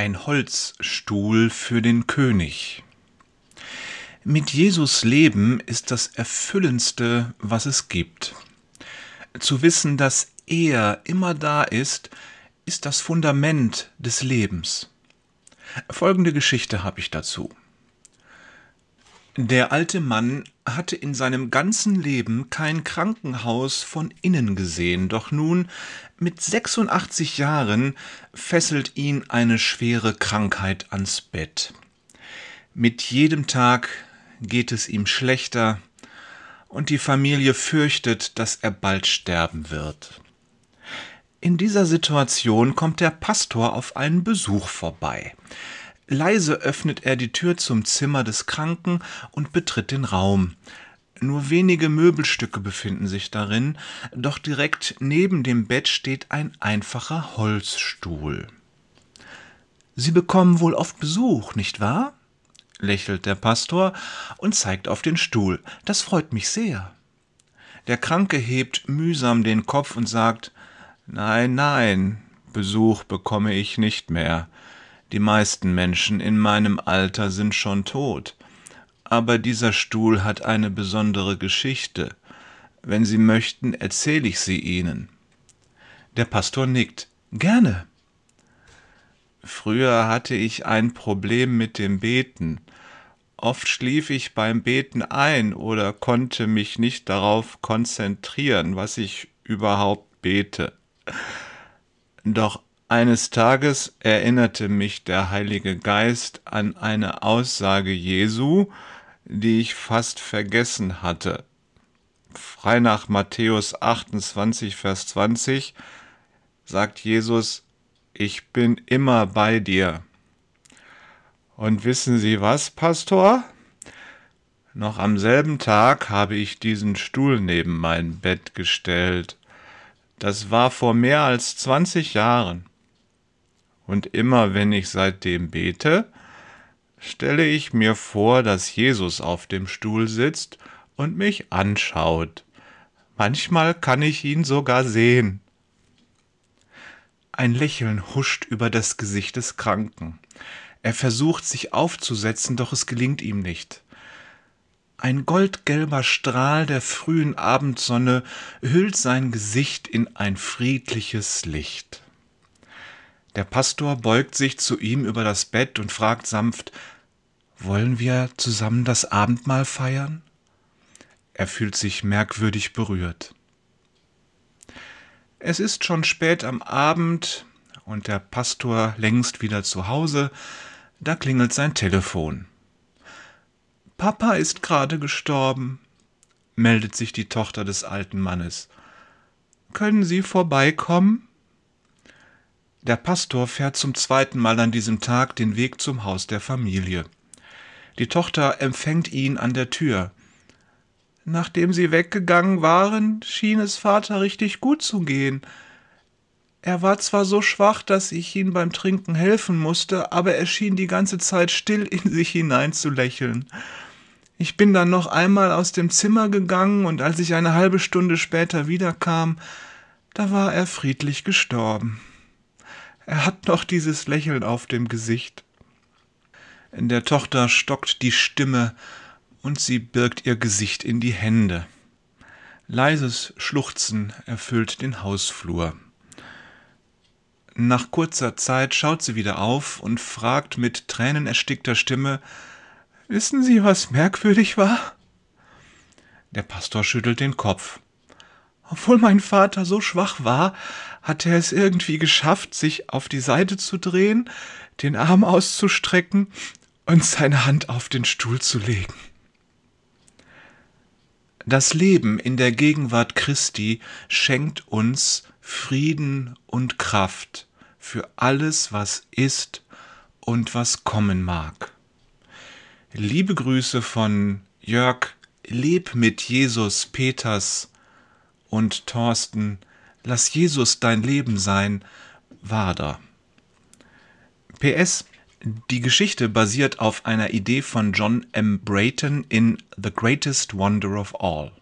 Ein Holzstuhl für den König. Mit Jesus leben ist das Erfüllendste, was es gibt. Zu wissen, dass er immer da ist, ist das Fundament des Lebens. Folgende Geschichte habe ich dazu. Der alte Mann hatte in seinem ganzen Leben kein Krankenhaus von innen gesehen, doch nun mit 86 Jahren fesselt ihn eine schwere Krankheit ans Bett. Mit jedem Tag geht es ihm schlechter, und die Familie fürchtet, dass er bald sterben wird. In dieser Situation kommt der Pastor auf einen Besuch vorbei. Leise öffnet er die Tür zum Zimmer des Kranken und betritt den Raum. Nur wenige Möbelstücke befinden sich darin, doch direkt neben dem Bett steht ein einfacher Holzstuhl. Sie bekommen wohl oft Besuch, nicht wahr? lächelt der Pastor und zeigt auf den Stuhl. Das freut mich sehr. Der Kranke hebt mühsam den Kopf und sagt Nein, nein, Besuch bekomme ich nicht mehr. Die meisten Menschen in meinem Alter sind schon tot. Aber dieser Stuhl hat eine besondere Geschichte. Wenn Sie möchten, erzähle ich sie Ihnen. Der Pastor nickt. Gerne. Früher hatte ich ein Problem mit dem Beten. Oft schlief ich beim Beten ein oder konnte mich nicht darauf konzentrieren, was ich überhaupt bete. Doch eines Tages erinnerte mich der Heilige Geist an eine Aussage Jesu, die ich fast vergessen hatte. Frei nach Matthäus 28, Vers 20 sagt Jesus, ich bin immer bei dir. Und wissen Sie was, Pastor? Noch am selben Tag habe ich diesen Stuhl neben mein Bett gestellt. Das war vor mehr als 20 Jahren. Und immer wenn ich seitdem bete, stelle ich mir vor, dass Jesus auf dem Stuhl sitzt und mich anschaut. Manchmal kann ich ihn sogar sehen. Ein Lächeln huscht über das Gesicht des Kranken. Er versucht sich aufzusetzen, doch es gelingt ihm nicht. Ein goldgelber Strahl der frühen Abendsonne hüllt sein Gesicht in ein friedliches Licht. Der Pastor beugt sich zu ihm über das Bett und fragt sanft Wollen wir zusammen das Abendmahl feiern? Er fühlt sich merkwürdig berührt. Es ist schon spät am Abend und der Pastor längst wieder zu Hause, da klingelt sein Telefon. Papa ist gerade gestorben, meldet sich die Tochter des alten Mannes. Können Sie vorbeikommen? Der Pastor fährt zum zweiten Mal an diesem Tag den Weg zum Haus der Familie. Die Tochter empfängt ihn an der Tür. Nachdem sie weggegangen waren, schien es Vater richtig gut zu gehen. Er war zwar so schwach, dass ich ihm beim Trinken helfen musste, aber er schien die ganze Zeit still in sich hinein zu lächeln. Ich bin dann noch einmal aus dem Zimmer gegangen, und als ich eine halbe Stunde später wiederkam, da war er friedlich gestorben. Er hat noch dieses Lächeln auf dem Gesicht. In der Tochter stockt die Stimme und sie birgt ihr Gesicht in die Hände. Leises Schluchzen erfüllt den Hausflur. Nach kurzer Zeit schaut sie wieder auf und fragt mit tränenerstickter Stimme Wissen Sie, was merkwürdig war? Der Pastor schüttelt den Kopf. Obwohl mein Vater so schwach war, hat er es irgendwie geschafft, sich auf die Seite zu drehen, den Arm auszustrecken und seine Hand auf den Stuhl zu legen. Das Leben in der Gegenwart Christi schenkt uns Frieden und Kraft für alles, was ist und was kommen mag. Liebe Grüße von Jörg Leb mit Jesus Peters und Thorsten, lass Jesus dein Leben sein, Wader. PS, die Geschichte basiert auf einer Idee von John M. Brayton in The Greatest Wonder of All.